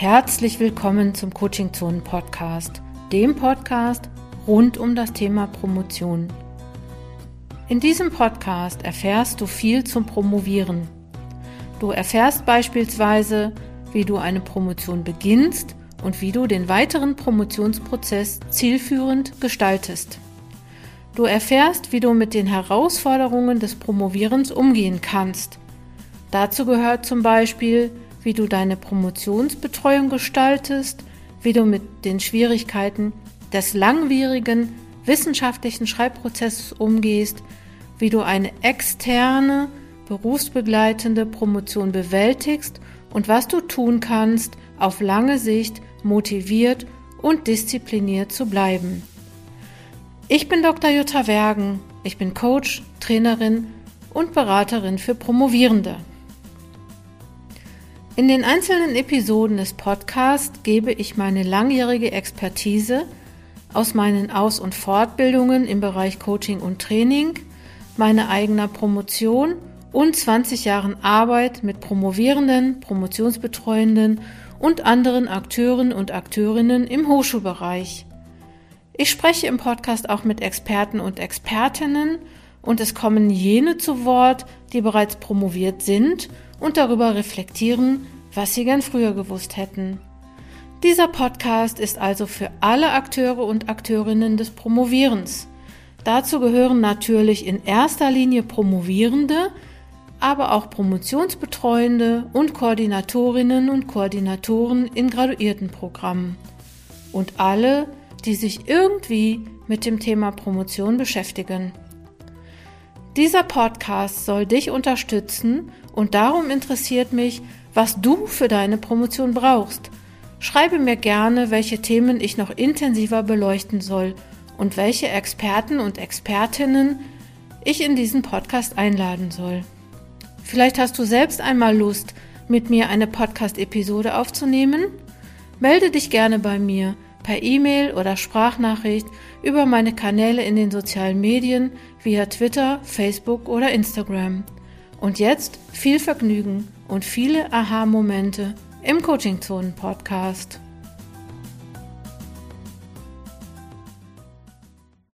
Herzlich willkommen zum Coaching Zonen Podcast, dem Podcast rund um das Thema Promotion. In diesem Podcast erfährst du viel zum Promovieren. Du erfährst beispielsweise, wie du eine Promotion beginnst und wie du den weiteren Promotionsprozess zielführend gestaltest. Du erfährst, wie du mit den Herausforderungen des Promovierens umgehen kannst. Dazu gehört zum Beispiel, wie du deine Promotionsbetreuung gestaltest, wie du mit den Schwierigkeiten des langwierigen wissenschaftlichen Schreibprozesses umgehst, wie du eine externe, berufsbegleitende Promotion bewältigst und was du tun kannst, auf lange Sicht motiviert und diszipliniert zu bleiben. Ich bin Dr. Jutta Wergen. Ich bin Coach, Trainerin und Beraterin für Promovierende. In den einzelnen Episoden des Podcasts gebe ich meine langjährige Expertise aus meinen Aus- und Fortbildungen im Bereich Coaching und Training, meine eigener Promotion und 20 Jahren Arbeit mit Promovierenden, Promotionsbetreuenden und anderen Akteuren und Akteurinnen im Hochschulbereich. Ich spreche im Podcast auch mit Experten und Expertinnen und es kommen jene zu Wort, die bereits promoviert sind und darüber reflektieren, was sie gern früher gewusst hätten. Dieser Podcast ist also für alle Akteure und Akteurinnen des Promovierens. Dazu gehören natürlich in erster Linie Promovierende, aber auch Promotionsbetreuende und Koordinatorinnen und Koordinatoren in Graduiertenprogrammen. Und alle, die sich irgendwie mit dem Thema Promotion beschäftigen. Dieser Podcast soll dich unterstützen und darum interessiert mich, was du für deine Promotion brauchst. Schreibe mir gerne, welche Themen ich noch intensiver beleuchten soll und welche Experten und Expertinnen ich in diesen Podcast einladen soll. Vielleicht hast du selbst einmal Lust, mit mir eine Podcast-Episode aufzunehmen? Melde dich gerne bei mir per E-Mail oder Sprachnachricht über meine Kanäle in den sozialen Medien via Twitter, Facebook oder Instagram. Und jetzt viel Vergnügen und viele Aha-Momente im Coaching Zonen Podcast.